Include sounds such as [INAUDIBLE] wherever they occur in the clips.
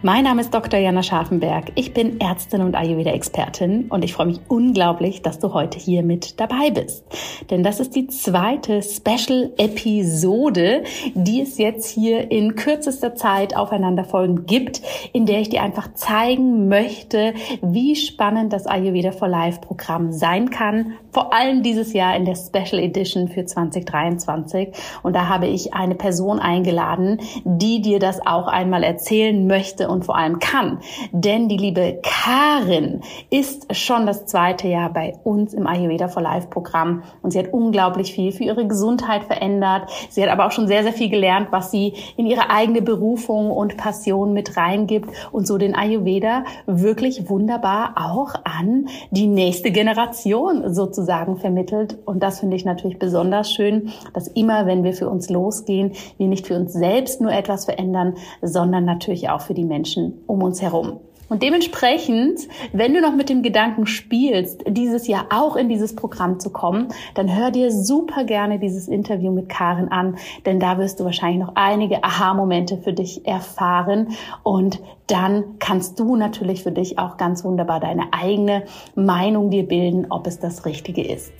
Mein Name ist Dr. Jana Scharfenberg. Ich bin Ärztin und Ayurveda-Expertin und ich freue mich unglaublich, dass du heute hier mit dabei bist. Denn das ist die zweite Special-Episode, die es jetzt hier in kürzester Zeit aufeinanderfolgend gibt, in der ich dir einfach zeigen möchte, wie spannend das Ayurveda for Life Programm sein kann. Vor allem dieses Jahr in der Special Edition für 2023. Und da habe ich eine Person eingeladen, die dir das auch einmal erzählen möchte und vor allem kann. Denn die liebe Karin ist schon das zweite Jahr bei uns im Ayurveda for Life Programm und sie hat unglaublich viel für ihre Gesundheit verändert. Sie hat aber auch schon sehr, sehr viel gelernt, was sie in ihre eigene Berufung und Passion mit reingibt und so den Ayurveda wirklich wunderbar auch an die nächste Generation sozusagen vermittelt. Und das finde ich natürlich besonders schön, dass immer, wenn wir für uns losgehen, wir nicht für uns selbst nur etwas verändern, sondern natürlich auch für die Menschen Menschen um uns herum. Und dementsprechend, wenn du noch mit dem Gedanken spielst, dieses Jahr auch in dieses Programm zu kommen, dann hör dir super gerne dieses Interview mit Karin an, denn da wirst du wahrscheinlich noch einige Aha-Momente für dich erfahren und dann kannst du natürlich für dich auch ganz wunderbar deine eigene Meinung dir bilden, ob es das Richtige ist.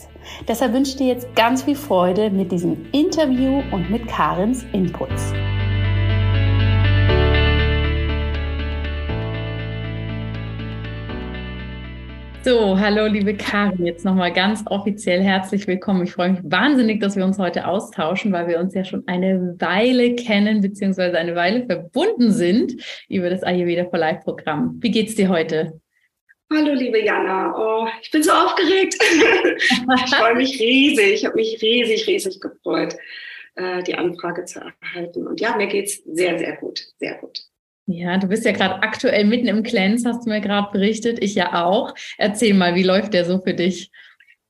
Deshalb wünsche ich dir jetzt ganz viel Freude mit diesem Interview und mit Karins Inputs. So, hallo liebe Karin, jetzt nochmal ganz offiziell herzlich willkommen. Ich freue mich wahnsinnig, dass wir uns heute austauschen, weil wir uns ja schon eine Weile kennen, beziehungsweise eine Weile verbunden sind über das Ayurveda for Life Programm. Wie geht's dir heute? Hallo liebe Jana, oh, ich bin so aufgeregt. [LAUGHS] ich freue mich riesig, ich habe mich riesig, riesig gefreut, äh, die Anfrage zu erhalten. Und ja, mir geht's sehr, sehr gut, sehr gut. Ja, du bist ja gerade aktuell mitten im Cleanse, hast du mir gerade berichtet. Ich ja auch. Erzähl mal, wie läuft der so für dich?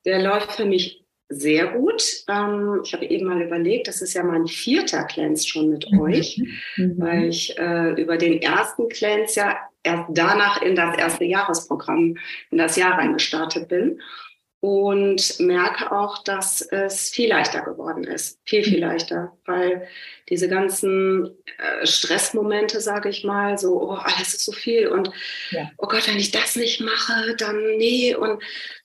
Der läuft für mich sehr gut. Ähm, ich habe eben mal überlegt, das ist ja mein vierter Cleanse schon mit mhm. euch, mhm. weil ich äh, über den ersten Cleanse ja erst danach in das erste Jahresprogramm, in das Jahr reingestartet bin und merke auch, dass es viel leichter geworden ist. Viel, viel leichter, weil diese ganzen äh, Stressmomente, sage ich mal, so, oh, alles ist so viel und ja. oh Gott, wenn ich das nicht mache, dann nee und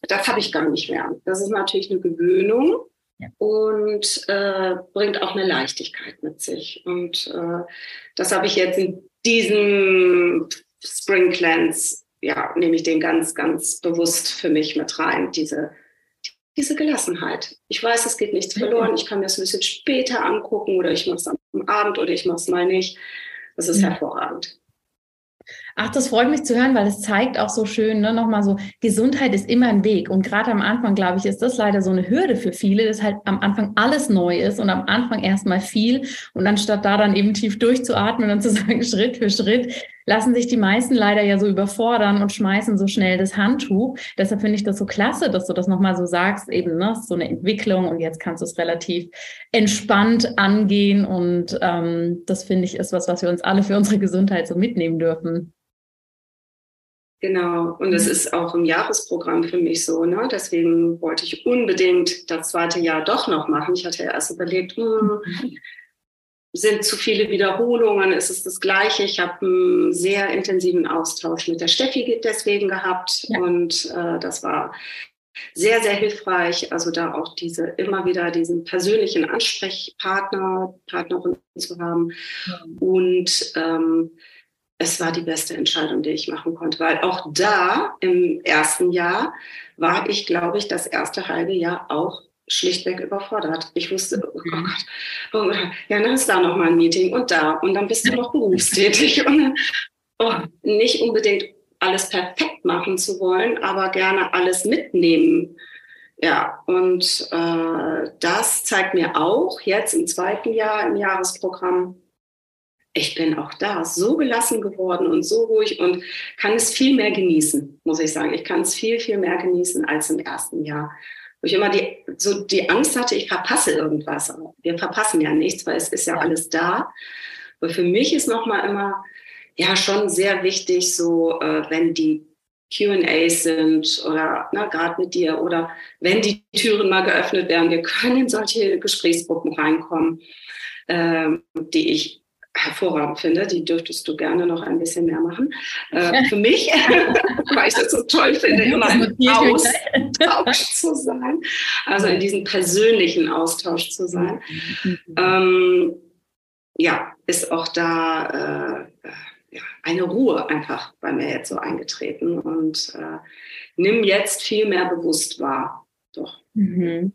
das habe ich gar nicht mehr. Das ist natürlich eine Gewöhnung. Ja. Und äh, bringt auch eine Leichtigkeit mit sich. Und äh, das habe ich jetzt in diesem Spring Cleanse ja, nehme ich den ganz, ganz bewusst für mich mit rein, diese, diese Gelassenheit. Ich weiß, es geht nichts verloren. Ich kann mir das ein bisschen später angucken oder ich mache es am Abend oder ich mache es mal nicht. Das ist ja. hervorragend. Ach, das freut mich zu hören, weil es zeigt auch so schön, ne, nochmal so, Gesundheit ist immer ein Weg. Und gerade am Anfang, glaube ich, ist das leider so eine Hürde für viele, dass halt am Anfang alles neu ist und am Anfang erstmal viel. Und anstatt da dann eben tief durchzuatmen und zu [LAUGHS] sagen, Schritt für Schritt, lassen sich die meisten leider ja so überfordern und schmeißen so schnell das Handtuch. Deshalb finde ich das so klasse, dass du das nochmal so sagst, eben, ne, so eine Entwicklung und jetzt kannst du es relativ entspannt angehen. Und ähm, das finde ich ist was, was wir uns alle für unsere Gesundheit so mitnehmen dürfen. Genau, und mhm. ist auch im Jahresprogramm für mich so. Ne? Deswegen wollte ich unbedingt das zweite Jahr doch noch machen. Ich hatte erst überlegt, mh, hm, sind zu viele Wiederholungen, ist es das Gleiche. Ich habe einen sehr intensiven Austausch mit der Steffi deswegen gehabt ja. und äh, das war sehr, sehr hilfreich. Also da auch diese immer wieder diesen persönlichen Ansprechpartner, Partnerin zu haben ja. und ähm, es war die beste Entscheidung, die ich machen konnte, weil auch da im ersten Jahr war ich, glaube ich, das erste halbe Jahr auch schlichtweg überfordert. Ich wusste, oh mhm. Gott, oh Gott, ja, dann ist da noch mal ein Meeting und da und dann bist du noch berufstätig und oh, nicht unbedingt alles perfekt machen zu wollen, aber gerne alles mitnehmen. Ja, und äh, das zeigt mir auch jetzt im zweiten Jahr im Jahresprogramm, ich bin auch da so gelassen geworden und so ruhig und kann es viel mehr genießen, muss ich sagen. Ich kann es viel, viel mehr genießen als im ersten Jahr. Wo ich immer die, so die Angst hatte, ich verpasse irgendwas. Aber wir verpassen ja nichts, weil es ist ja, alles da. Aber für mich ist nochmal immer, ja, schon sehr wichtig, so, äh, wenn die QAs sind oder ne, gerade mit dir oder wenn die Türen mal geöffnet werden, wir können in solche Gesprächsgruppen reinkommen, ähm, die ich hervorragend finde. Die dürftest du gerne noch ein bisschen mehr machen. Äh, [LAUGHS] für mich, [LAUGHS] weil ich das so toll finde, immer im Austausch zu sein, also in diesem persönlichen Austausch zu sein. Mhm. Ähm, ja, ist auch da äh, ja, eine Ruhe einfach bei mir jetzt so eingetreten und äh, nimm jetzt viel mehr bewusst wahr. Doch. Mhm.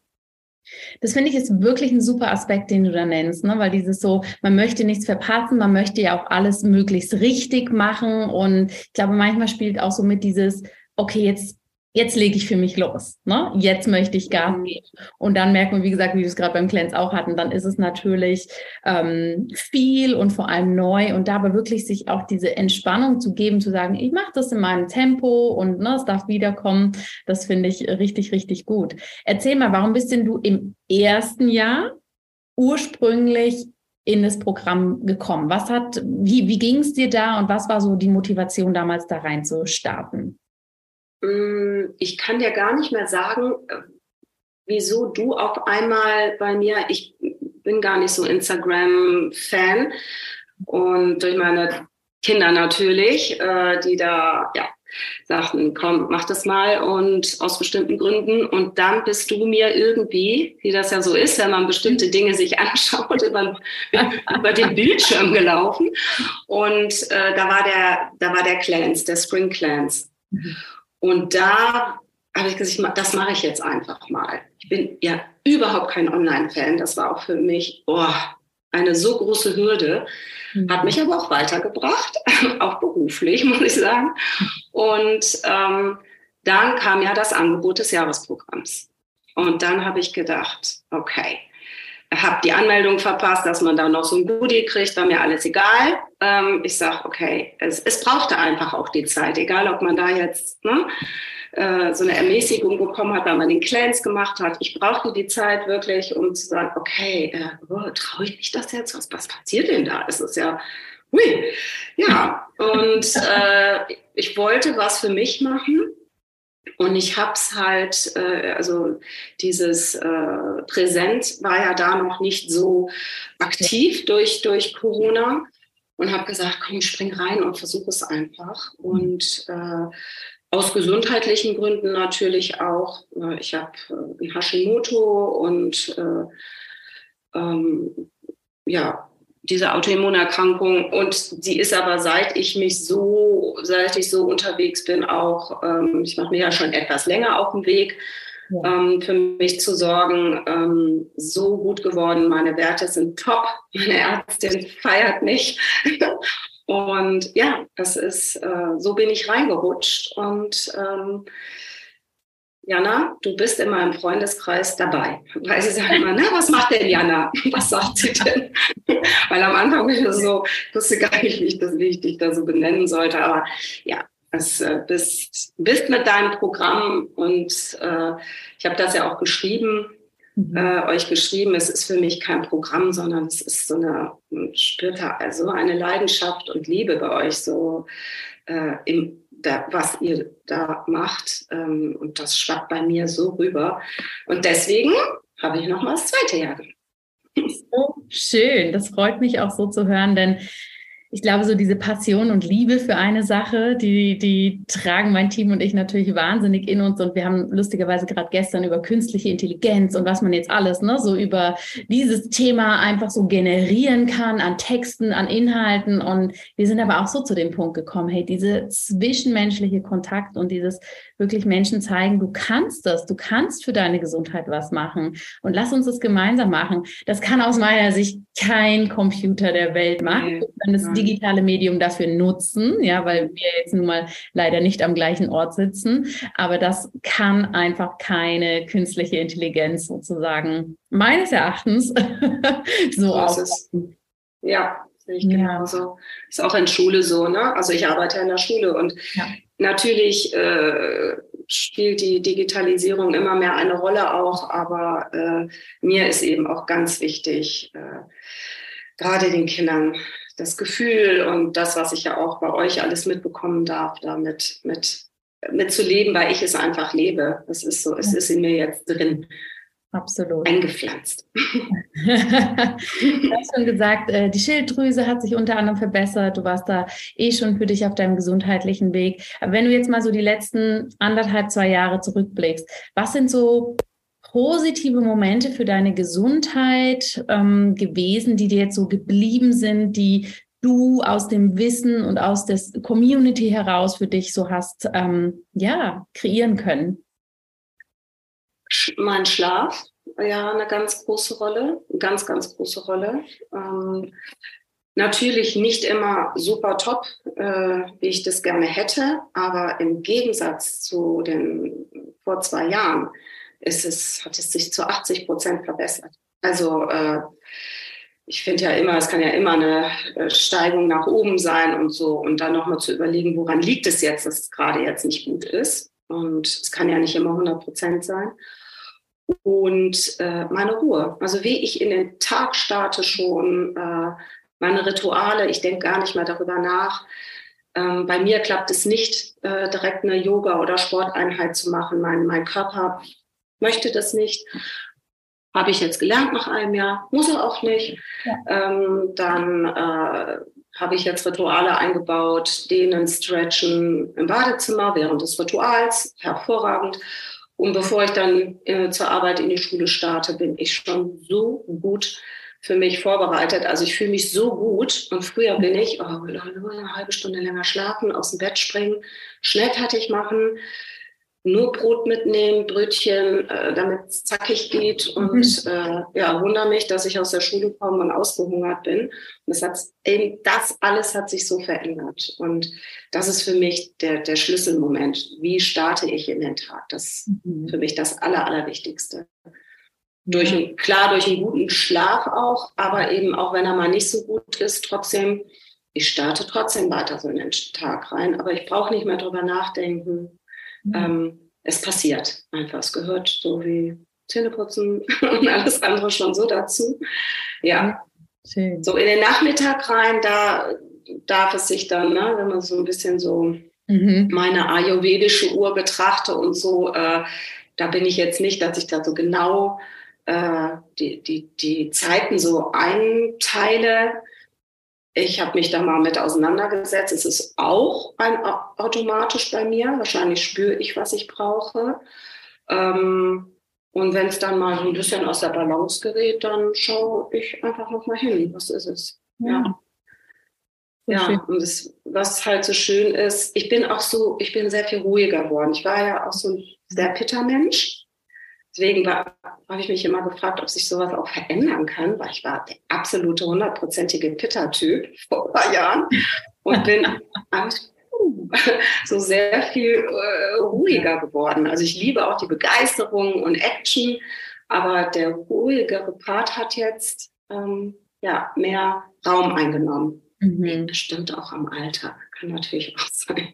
Das finde ich ist wirklich ein super Aspekt, den du da nennst, ne? weil dieses so, man möchte nichts verpassen, man möchte ja auch alles möglichst richtig machen und ich glaube, manchmal spielt auch so mit dieses, okay, jetzt jetzt lege ich für mich los. Ne? Jetzt möchte ich Gas mhm. geben. Und dann merkt man, wie gesagt, wie wir es gerade beim Cleanse auch hatten, dann ist es natürlich ähm, viel und vor allem neu. Und dabei wirklich sich auch diese Entspannung zu geben, zu sagen, ich mache das in meinem Tempo und ne, es darf wiederkommen, das finde ich richtig, richtig gut. Erzähl mal, warum bist denn du im ersten Jahr ursprünglich in das Programm gekommen? Was hat, wie, wie ging es dir da und was war so die Motivation damals da rein zu starten? Mm, ich kann dir gar nicht mehr sagen, äh, wieso du auf einmal bei mir, ich bin gar nicht so Instagram-Fan und durch meine Kinder natürlich, äh, die da, ja, sagten, komm, mach das mal und aus bestimmten Gründen. Und dann bist du mir irgendwie, wie das ja so ist, wenn man bestimmte Dinge sich [LAUGHS] anschaut, über, über den Bildschirm gelaufen. Und äh, da war der, da war der Clans, der Spring Clans. Mhm. Und da habe ich gesagt, das mache ich jetzt einfach mal. Ich bin ja überhaupt kein Online-Fan. Das war auch für mich oh, eine so große Hürde. Mhm. Hat mich aber auch weitergebracht, [LAUGHS] auch beruflich, muss ich sagen. Und ähm, dann kam ja das Angebot des Jahresprogramms. Und dann habe ich gedacht, okay, habe die Anmeldung verpasst, dass man da noch so ein Goodie kriegt, war mir alles egal. Ähm, ich sage, okay, es, es brauchte einfach auch die Zeit, egal ob man da jetzt ne, äh, so eine Ermäßigung bekommen hat, weil man den Clans gemacht hat. Ich brauchte die Zeit wirklich, um zu sagen, okay, äh, oh, traue ich mich das jetzt? Was, was passiert denn da? Es ist ja, hui, ja. Und äh, ich wollte was für mich machen und ich habe es halt, äh, also dieses äh, Präsent war ja da noch nicht so aktiv durch, durch Corona und habe gesagt, komm, spring rein und versuche es einfach. Und äh, aus gesundheitlichen Gründen natürlich auch. Äh, ich habe äh, Hashimoto und äh, ähm, ja, diese Autoimmunerkrankung und sie ist aber seit ich mich so, seit ich so unterwegs bin, auch, ähm, ich mache mir ja schon etwas länger auf dem Weg, ja. ähm, für mich zu sorgen, ähm, so gut geworden. Meine Werte sind top. Meine Ärztin feiert mich. [LAUGHS] und ja, das ist, äh, so bin ich reingerutscht und ähm, Jana, du bist in meinem Freundeskreis dabei. Weil sie sagen immer, na, was macht denn Jana? Was sagt sie denn? [LAUGHS] Weil am Anfang bin ich so, wusste gar nicht, wie ich, das, wie ich dich da so benennen sollte. Aber ja, es äh, bist, bist mit deinem Programm und äh, ich habe das ja auch geschrieben, mhm. äh, euch geschrieben. Es ist für mich kein Programm, sondern es ist so eine, spürt also eine Leidenschaft und Liebe bei euch so äh, im da, was ihr da macht. Ähm, und das schwappt bei mir so rüber. Und deswegen habe ich noch mal das zweite Jahr gemacht. So schön, das freut mich auch so zu hören, denn ich glaube, so diese Passion und Liebe für eine Sache, die, die tragen mein Team und ich natürlich wahnsinnig in uns. Und wir haben lustigerweise gerade gestern über künstliche Intelligenz und was man jetzt alles, ne, so über dieses Thema einfach so generieren kann an Texten, an Inhalten. Und wir sind aber auch so zu dem Punkt gekommen, hey, diese zwischenmenschliche Kontakt und dieses wirklich Menschen zeigen, du kannst das, du kannst für deine Gesundheit was machen. Und lass uns das gemeinsam machen. Das kann aus meiner Sicht kein Computer der Welt machen. Wir können das digitale Medium dafür nutzen, ja, weil wir jetzt nun mal leider nicht am gleichen Ort sitzen. Aber das kann einfach keine künstliche Intelligenz sozusagen meines Erachtens [LAUGHS] so aufbauen. Ja, sehe ich genauso. Ja. Ist auch in Schule so, ne? Also ich arbeite in der Schule und ja. natürlich äh, spielt die Digitalisierung immer mehr eine Rolle auch, aber äh, mir ist eben auch ganz wichtig, äh, gerade den Kindern das Gefühl und das, was ich ja auch bei euch alles mitbekommen darf, damit mit mitzuleben, weil ich es einfach lebe. Es ist so, es ist in mir jetzt drin. Absolut. Eingepflanzt. [LAUGHS] [LAUGHS] du hast schon gesagt, äh, die Schilddrüse hat sich unter anderem verbessert. Du warst da eh schon für dich auf deinem gesundheitlichen Weg. Aber wenn du jetzt mal so die letzten anderthalb, zwei Jahre zurückblickst, was sind so positive Momente für deine Gesundheit ähm, gewesen, die dir jetzt so geblieben sind, die du aus dem Wissen und aus der Community heraus für dich so hast, ähm, ja, kreieren können? Mein Schlaf, ja, eine ganz große Rolle, ganz, ganz große Rolle. Ähm, natürlich nicht immer super top, äh, wie ich das gerne hätte, aber im Gegensatz zu den vor zwei Jahren ist es, hat es sich zu 80 Prozent verbessert. Also äh, ich finde ja immer, es kann ja immer eine äh, Steigung nach oben sein und so und dann nochmal zu überlegen, woran liegt es jetzt, dass es gerade jetzt nicht gut ist. Und es kann ja nicht immer 100 Prozent sein. Und äh, meine Ruhe, also wie ich in den Tag starte schon, äh, meine Rituale, ich denke gar nicht mehr darüber nach. Ähm, bei mir klappt es nicht, äh, direkt eine Yoga- oder Sporteinheit zu machen. Mein, mein Körper möchte das nicht. Habe ich jetzt gelernt nach einem Jahr, muss er auch nicht. Ja. Ähm, dann äh, habe ich jetzt Rituale eingebaut, dehnen, stretchen im Badezimmer während des Rituals, hervorragend. Und bevor ich dann äh, zur Arbeit in die Schule starte, bin ich schon so gut für mich vorbereitet. Also ich fühle mich so gut. Und früher bin ich, oh, nur eine halbe Stunde länger schlafen, aus dem Bett springen, schnell fertig machen, nur Brot mitnehmen, Brötchen, äh, damit es zackig geht. Und mhm. äh, ja, wundere mich, dass ich aus der Schule komme und ausgehungert bin. Und das, hat, eben, das alles hat sich so verändert. Und das ist für mich der, der Schlüsselmoment. Wie starte ich in den Tag? Das ist mhm. für mich das Aller, Allerwichtigste. Durch, klar, durch einen guten Schlaf auch, aber eben auch wenn er mal nicht so gut ist, trotzdem, ich starte trotzdem weiter so in den Tag rein. Aber ich brauche nicht mehr drüber nachdenken Mhm. Ähm, es passiert einfach. Es gehört so wie Zähneputzen [LAUGHS] und alles andere schon so dazu. Ja. Schön. So in den Nachmittag rein, da darf es sich dann, ne, wenn man so ein bisschen so mhm. meine ayurvedische Uhr betrachte und so, äh, da bin ich jetzt nicht, dass ich da so genau äh, die, die, die Zeiten so einteile. Ich habe mich da mal mit auseinandergesetzt. Es ist auch ein, automatisch bei mir. Wahrscheinlich spüre ich, was ich brauche. Ähm, und wenn es dann mal so ein bisschen aus der Balance gerät, dann schaue ich einfach noch mal hin. Was ist es? Ja. Ja, ja und das, was halt so schön ist, ich bin auch so, ich bin sehr viel ruhiger geworden. Ich war ja auch so ein sehr pitter Mensch. Deswegen habe ich mich immer gefragt, ob sich sowas auch verändern kann, weil ich war der absolute hundertprozentige Pitter-Typ vor ein paar Jahren und bin [LAUGHS] so sehr viel äh, ruhiger geworden. Also ich liebe auch die Begeisterung und Action, aber der ruhigere Part hat jetzt ähm, ja, mehr Raum eingenommen. Mhm. Bestimmt auch am Alltag kann natürlich auch [LAUGHS] sein.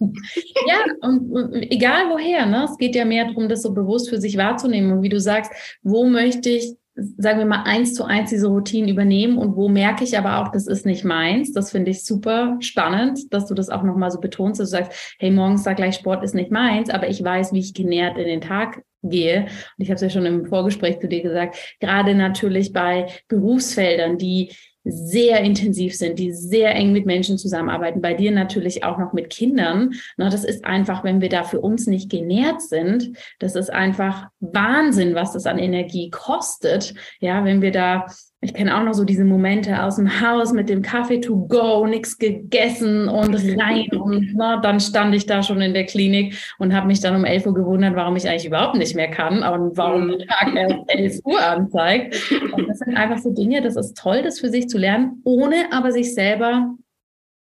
ja, und, und, egal woher, ne? es geht ja mehr darum, das so bewusst für sich wahrzunehmen. Und wie du sagst, wo möchte ich, sagen wir mal, eins zu eins diese Routinen übernehmen und wo merke ich aber auch, das ist nicht meins. Das finde ich super spannend, dass du das auch nochmal so betonst, dass du sagst, hey, morgens da gleich Sport ist nicht meins, aber ich weiß, wie ich genährt in den Tag gehe. Und ich habe es ja schon im Vorgespräch zu dir gesagt, gerade natürlich bei Berufsfeldern, die sehr intensiv sind, die sehr eng mit Menschen zusammenarbeiten, bei dir natürlich auch noch mit Kindern. Das ist einfach, wenn wir da für uns nicht genährt sind, das ist einfach Wahnsinn, was das an Energie kostet. Ja, wenn wir da ich kenne auch noch so diese Momente aus dem Haus mit dem Kaffee to go, nichts gegessen und rein. Und na, dann stand ich da schon in der Klinik und habe mich dann um 11 Uhr gewundert, warum ich eigentlich überhaupt nicht mehr kann und warum der Tag erst 11 Uhr anzeigt. Und das sind einfach so Dinge, das ist toll, das für sich zu lernen, ohne aber sich selber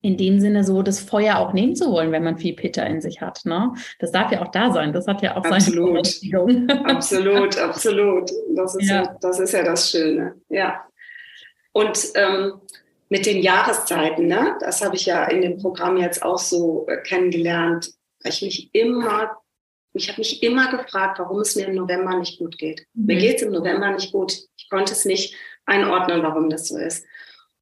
in dem Sinne so das Feuer auch nehmen zu wollen, wenn man viel Pitter in sich hat. Ne? Das darf ja auch da sein. Das hat ja auch absolut. seine Berechtigung. [LAUGHS] Absolut, absolut. Das ist ja. ja. das ist ja das Schöne. Ja. Und ähm, mit den Jahreszeiten, ne? das habe ich ja in dem Programm jetzt auch so äh, kennengelernt, weil ich mich immer, ich habe mich immer gefragt, warum es mir im November nicht gut geht. Mhm. Mir geht es im November nicht gut. Ich konnte es nicht einordnen, warum das so ist.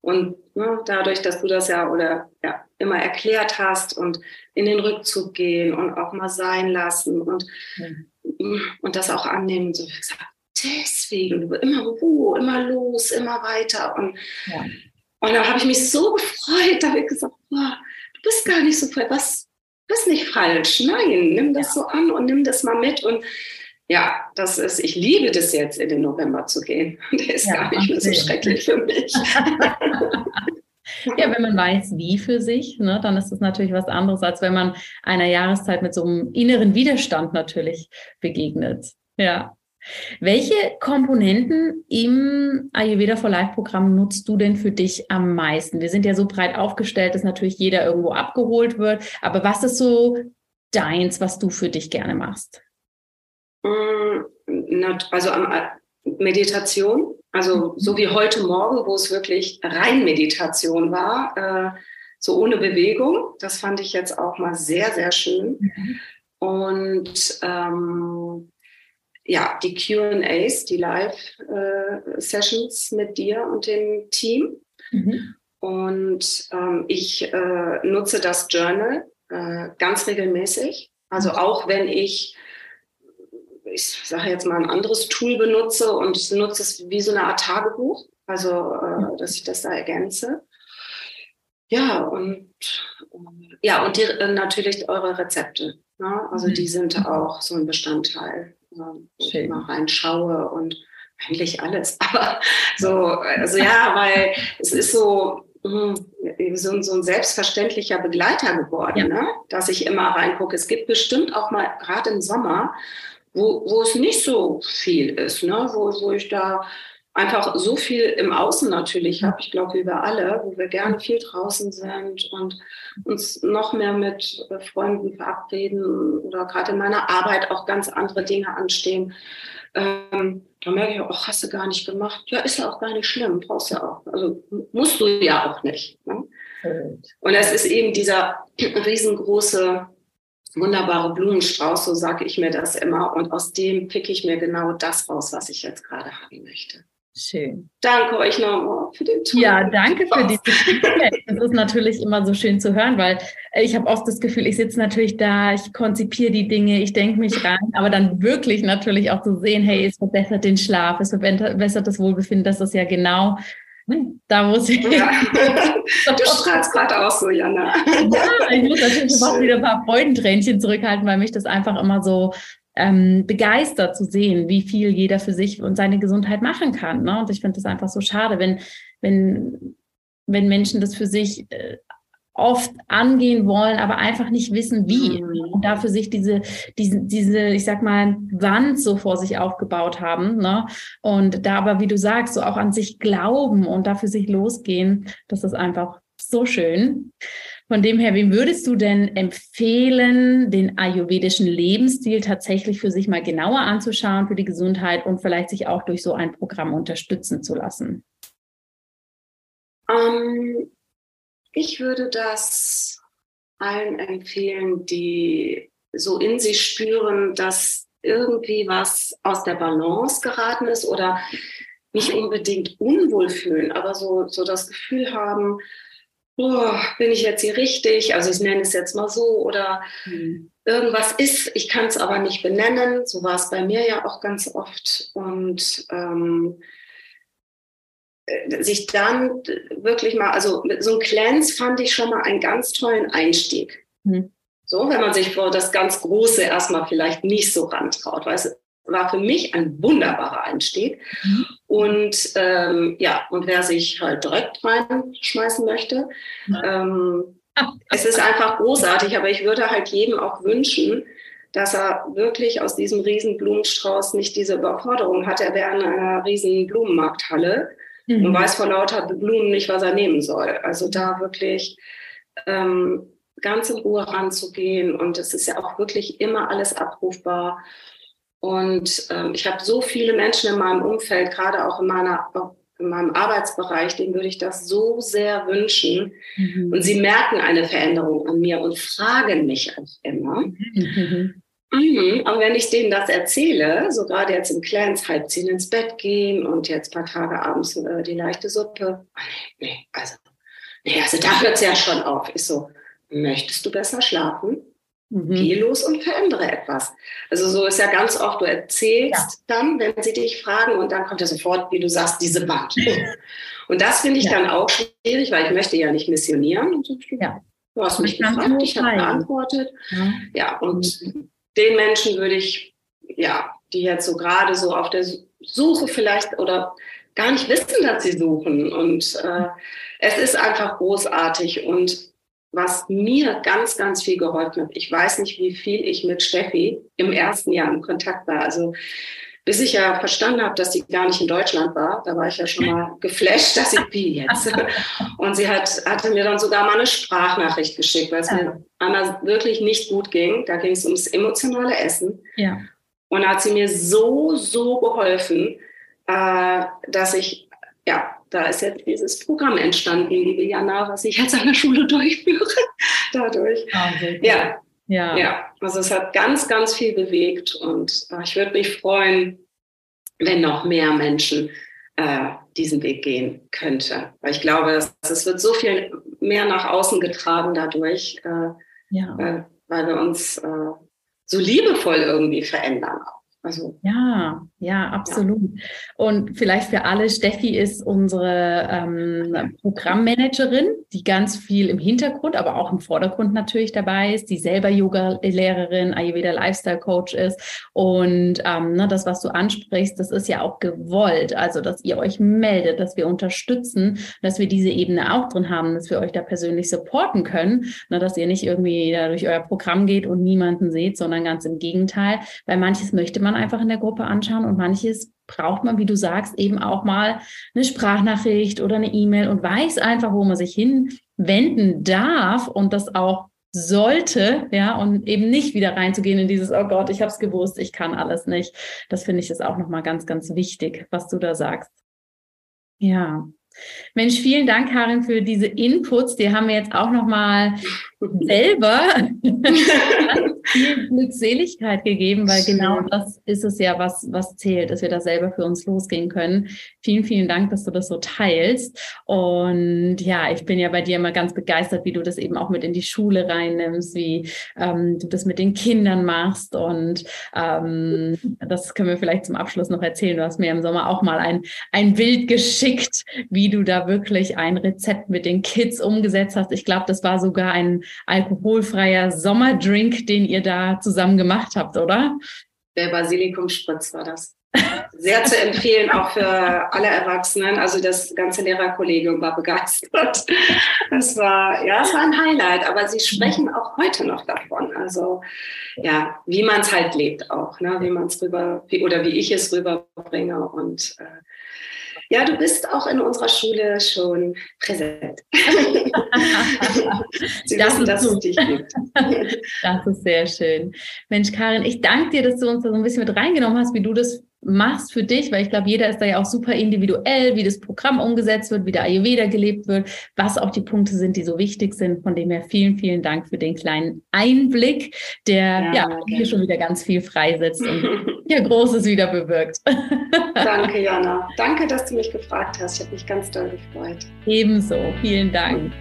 Und ne, dadurch, dass du das ja oder ja immer erklärt hast und in den Rückzug gehen und auch mal sein lassen und, mhm. und das auch annehmen, so wie gesagt, deswegen immer Ruhe, immer los, immer weiter. Und, ja. und da habe ich mich so gefreut, da habe ich gesagt, boah, du bist gar nicht so voll, was ist nicht falsch. Nein, nimm das so an und nimm das mal mit. Und ja, das ist, ich liebe das jetzt, in den November zu gehen. [LAUGHS] Der ist ja, gar nicht mehr so schrecklich für mich. Ja, wenn man weiß, wie für sich, ne, dann ist das natürlich was anderes, als wenn man einer Jahreszeit mit so einem inneren Widerstand natürlich begegnet. Ja. Welche Komponenten im Ayurveda for Life Programm nutzt du denn für dich am meisten? Wir sind ja so breit aufgestellt, dass natürlich jeder irgendwo abgeholt wird. Aber was ist so deins, was du für dich gerne machst? Mm, also Meditation, also so wie heute Morgen, wo es wirklich rein Meditation war, äh, so ohne Bewegung. Das fand ich jetzt auch mal sehr, sehr schön. Mhm. Und ähm, ja, die QAs, die Live-Sessions äh, mit dir und dem Team. Mhm. Und ähm, ich äh, nutze das Journal äh, ganz regelmäßig. Also mhm. auch wenn ich, ich sage jetzt mal, ein anderes Tool benutze und nutze es wie so eine Art Tagebuch, also äh, mhm. dass ich das da ergänze. Ja, und ja, und die, äh, natürlich eure Rezepte. Ne? Also die sind auch so ein Bestandteil wo ich mal reinschaue und eigentlich alles. [LAUGHS] Aber so, also ja, weil es ist so, hm, so, so ein selbstverständlicher Begleiter geworden, ja. ne? dass ich immer reingucke. Es gibt bestimmt auch mal, gerade im Sommer, wo, wo es nicht so viel ist, ne? wo, wo ich da einfach so viel im Außen natürlich habe, ich glaube, wie wir alle, wo wir gerne viel draußen sind und uns noch mehr mit äh, Freunden verabreden oder gerade in meiner Arbeit auch ganz andere Dinge anstehen. Ähm, da merke ich, auch, hast du gar nicht gemacht. Ja, ist ja auch gar nicht schlimm, brauchst ja auch. Also musst du ja auch nicht. Ne? Und es ist eben dieser riesengroße, wunderbare Blumenstrauß, so sage ich mir das immer. Und aus dem picke ich mir genau das raus, was ich jetzt gerade haben möchte. Schön. Danke euch nochmal für den Tour. Ja, danke für dieses Feedback. Das ist natürlich immer so schön zu hören, weil ich habe oft das Gefühl, ich sitze natürlich da, ich konzipiere die Dinge, ich denke mich rein, aber dann wirklich natürlich auch zu sehen, hey, es verbessert den Schlaf, es verbessert das Wohlbefinden, das ist ja genau da muss ich. Ja. [LAUGHS] Du strahlst gerade auch so, Jana. Ja, ich muss natürlich auch wieder ein paar Freudentränchen zurückhalten, weil mich das einfach immer so ähm, begeistert zu sehen, wie viel jeder für sich und seine Gesundheit machen kann. Ne? Und ich finde das einfach so schade, wenn, wenn, wenn Menschen das für sich äh, oft angehen wollen, aber einfach nicht wissen, wie. Mhm. Und dafür sich diese, diese, diese, ich sag mal, Wand so vor sich aufgebaut haben. Ne? Und da aber, wie du sagst, so auch an sich glauben und dafür sich losgehen, das ist einfach so schön. Von dem her, wem würdest du denn empfehlen, den ayurvedischen Lebensstil tatsächlich für sich mal genauer anzuschauen für die Gesundheit und vielleicht sich auch durch so ein Programm unterstützen zu lassen? Ähm, ich würde das allen empfehlen, die so in sich spüren, dass irgendwie was aus der Balance geraten ist oder nicht unbedingt unwohl fühlen, aber so, so das Gefühl haben, oh, bin ich jetzt hier richtig? Also ich nenne es jetzt mal so oder mhm. irgendwas ist, ich kann es aber nicht benennen. So war es bei mir ja auch ganz oft. Und ähm, äh, sich dann wirklich mal, also so ein Cleanse fand ich schon mal einen ganz tollen Einstieg. Mhm. So, wenn man sich vor das ganz Große erstmal vielleicht nicht so rantraut, weil es war für mich ein wunderbarer Einstieg. Mhm. Und ähm, ja, und wer sich halt direkt reinschmeißen möchte, ähm, es ist einfach großartig, aber ich würde halt jedem auch wünschen, dass er wirklich aus diesem riesen Blumenstrauß nicht diese Überforderung hat. Er wäre in einer riesen Blumenmarkthalle mhm. und weiß vor lauter Blumen nicht, was er nehmen soll. Also da wirklich ähm, ganz in Ruhe ranzugehen und es ist ja auch wirklich immer alles abrufbar. Und ähm, ich habe so viele Menschen in meinem Umfeld, gerade auch in, meiner, in meinem Arbeitsbereich, denen würde ich das so sehr wünschen. Mhm. Und sie merken eine Veränderung an mir und fragen mich auch immer. Mhm. Mhm. Und wenn ich denen das erzähle, so gerade jetzt im Clans halb zehn ins Bett gehen und jetzt ein paar Tage abends äh, die leichte Suppe, nee, nee, also, nee, also da hört es ja schon auf. Ich so, möchtest du besser schlafen? Mhm. Geh los und verändere etwas. Also so ist ja ganz oft, du erzählst ja. dann, wenn sie dich fragen und dann kommt ja sofort, wie du sagst, diese Wand. Und das finde ich ja. dann auch schwierig, weil ich möchte ja nicht missionieren. Ja. Du hast mich gefragt, ich habe geantwortet. Ja, ja und mhm. Den Menschen würde ich, ja, die jetzt so gerade so auf der Suche vielleicht oder gar nicht wissen, dass sie suchen. Und äh, es ist einfach großartig und was mir ganz, ganz viel geholfen hat. Ich weiß nicht, wie viel ich mit Steffi im ersten Jahr in Kontakt war. Also bis ich ja verstanden habe, dass sie gar nicht in Deutschland war, da war ich ja schon mal geflasht, dass sie wie jetzt. [LAUGHS] Und sie hat, hatte mir dann sogar mal eine Sprachnachricht geschickt, weil es mir einmal wirklich nicht gut ging. Da ging es ums emotionale Essen. Ja. Und da hat sie mir so, so geholfen, äh, dass ich ja da ist jetzt dieses Programm entstanden, liebe Jana, was ich jetzt an der Schule [LAUGHS] durchführe. Dadurch. Ah, ja. Ja. ja, also es hat ganz, ganz viel bewegt und äh, ich würde mich freuen, wenn noch mehr Menschen äh, diesen Weg gehen könnte. Weil ich glaube, es wird so viel mehr nach außen getragen dadurch, äh, ja. weil, weil wir uns äh, so liebevoll irgendwie verändern auch. Also, ja, ja, absolut. Ja. Und vielleicht für alle, Steffi ist unsere ähm, Programmmanagerin, die ganz viel im Hintergrund, aber auch im Vordergrund natürlich dabei ist, die selber Yoga-Lehrerin, Ayurveda Lifestyle Coach ist. Und ähm, ne, das, was du ansprichst, das ist ja auch gewollt. Also, dass ihr euch meldet, dass wir unterstützen, dass wir diese Ebene auch drin haben, dass wir euch da persönlich supporten können, ne, dass ihr nicht irgendwie da durch euer Programm geht und niemanden seht, sondern ganz im Gegenteil, weil manches möchte man man einfach in der Gruppe anschauen und manches braucht man, wie du sagst, eben auch mal eine Sprachnachricht oder eine E-Mail und weiß einfach, wo man sich hinwenden darf und das auch sollte, ja, und eben nicht wieder reinzugehen in dieses, oh Gott, ich habe es gewusst, ich kann alles nicht. Das finde ich ist auch nochmal ganz, ganz wichtig, was du da sagst. Ja. Mensch, vielen Dank, Karin, für diese Inputs. Die haben wir jetzt auch nochmal selber [LAUGHS] [LAUGHS] viel Glückseligkeit gegeben, weil genau das ist es ja, was, was zählt, dass wir da selber für uns losgehen können. Vielen, vielen Dank, dass du das so teilst. Und ja, ich bin ja bei dir immer ganz begeistert, wie du das eben auch mit in die Schule reinnimmst, wie ähm, du das mit den Kindern machst. Und ähm, das können wir vielleicht zum Abschluss noch erzählen. Du hast mir im Sommer auch mal ein, ein Bild geschickt, wie du da wirklich ein Rezept mit den Kids umgesetzt hast. Ich glaube, das war sogar ein alkoholfreier Sommerdrink, den ihr da zusammen gemacht habt, oder? Der Basilikumspritz war das. Sehr zu empfehlen, auch für alle Erwachsenen. Also das ganze Lehrerkollegium war begeistert. Es war, ja, es war ein Highlight, aber sie sprechen auch heute noch davon. Also ja, wie man es halt lebt auch, ne? wie man es rüber, wie, oder wie ich es rüberbringe. Und äh, ja, du bist auch in unserer Schule schon präsent. [LAUGHS] Sie das wissen, dass es dich gibt. das ist sehr schön. Mensch, Karin, ich danke dir, dass du uns da so ein bisschen mit reingenommen hast, wie du das machst für dich, weil ich glaube, jeder ist da ja auch super individuell, wie das Programm umgesetzt wird, wie der Ayurveda gelebt wird, was auch die Punkte sind, die so wichtig sind. Von dem her vielen, vielen Dank für den kleinen Einblick, der ja, ja hier schon wieder ganz viel freisetzt und hier Großes wieder bewirkt. [LAUGHS] Danke, Jana. Danke, dass du mich gefragt hast. Ich habe mich ganz doll gefreut. Ebenso. Vielen Dank.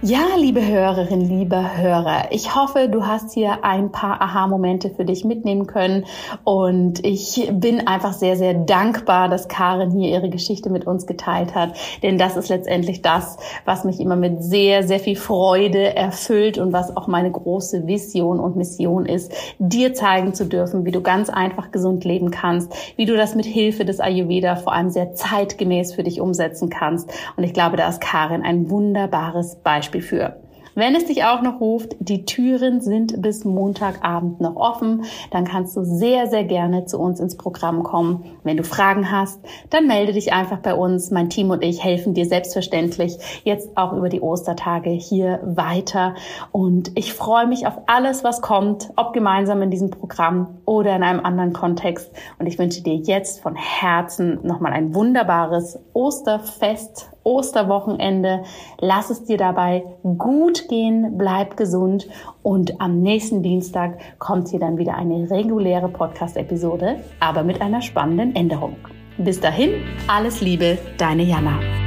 Ja, liebe Hörerin, liebe Hörer, ich hoffe, du hast hier ein paar Aha-Momente für dich mitnehmen können. Und ich bin einfach sehr, sehr dankbar, dass Karin hier ihre Geschichte mit uns geteilt hat, denn das ist letztendlich das, was mich immer mit sehr, sehr viel Freude erfüllt und was auch meine große Vision und Mission ist, dir zeigen zu dürfen, wie du ganz einfach gesund leben kannst, wie du das mit Hilfe des Ayurveda vor allem sehr zeitgemäß für dich umsetzen kannst. Und ich glaube, da ist Karin ein wunderbares Beispiel Beispiel für. Wenn es dich auch noch ruft, die Türen sind bis Montagabend noch offen, dann kannst du sehr, sehr gerne zu uns ins Programm kommen. Wenn du Fragen hast, dann melde dich einfach bei uns. Mein Team und ich helfen dir selbstverständlich jetzt auch über die Ostertage hier weiter. Und ich freue mich auf alles, was kommt, ob gemeinsam in diesem Programm oder in einem anderen Kontext. Und ich wünsche dir jetzt von Herzen nochmal ein wunderbares Osterfest Osterwochenende. Lass es dir dabei gut gehen, bleib gesund und am nächsten Dienstag kommt hier dann wieder eine reguläre Podcast-Episode, aber mit einer spannenden Änderung. Bis dahin, alles Liebe, deine Jana.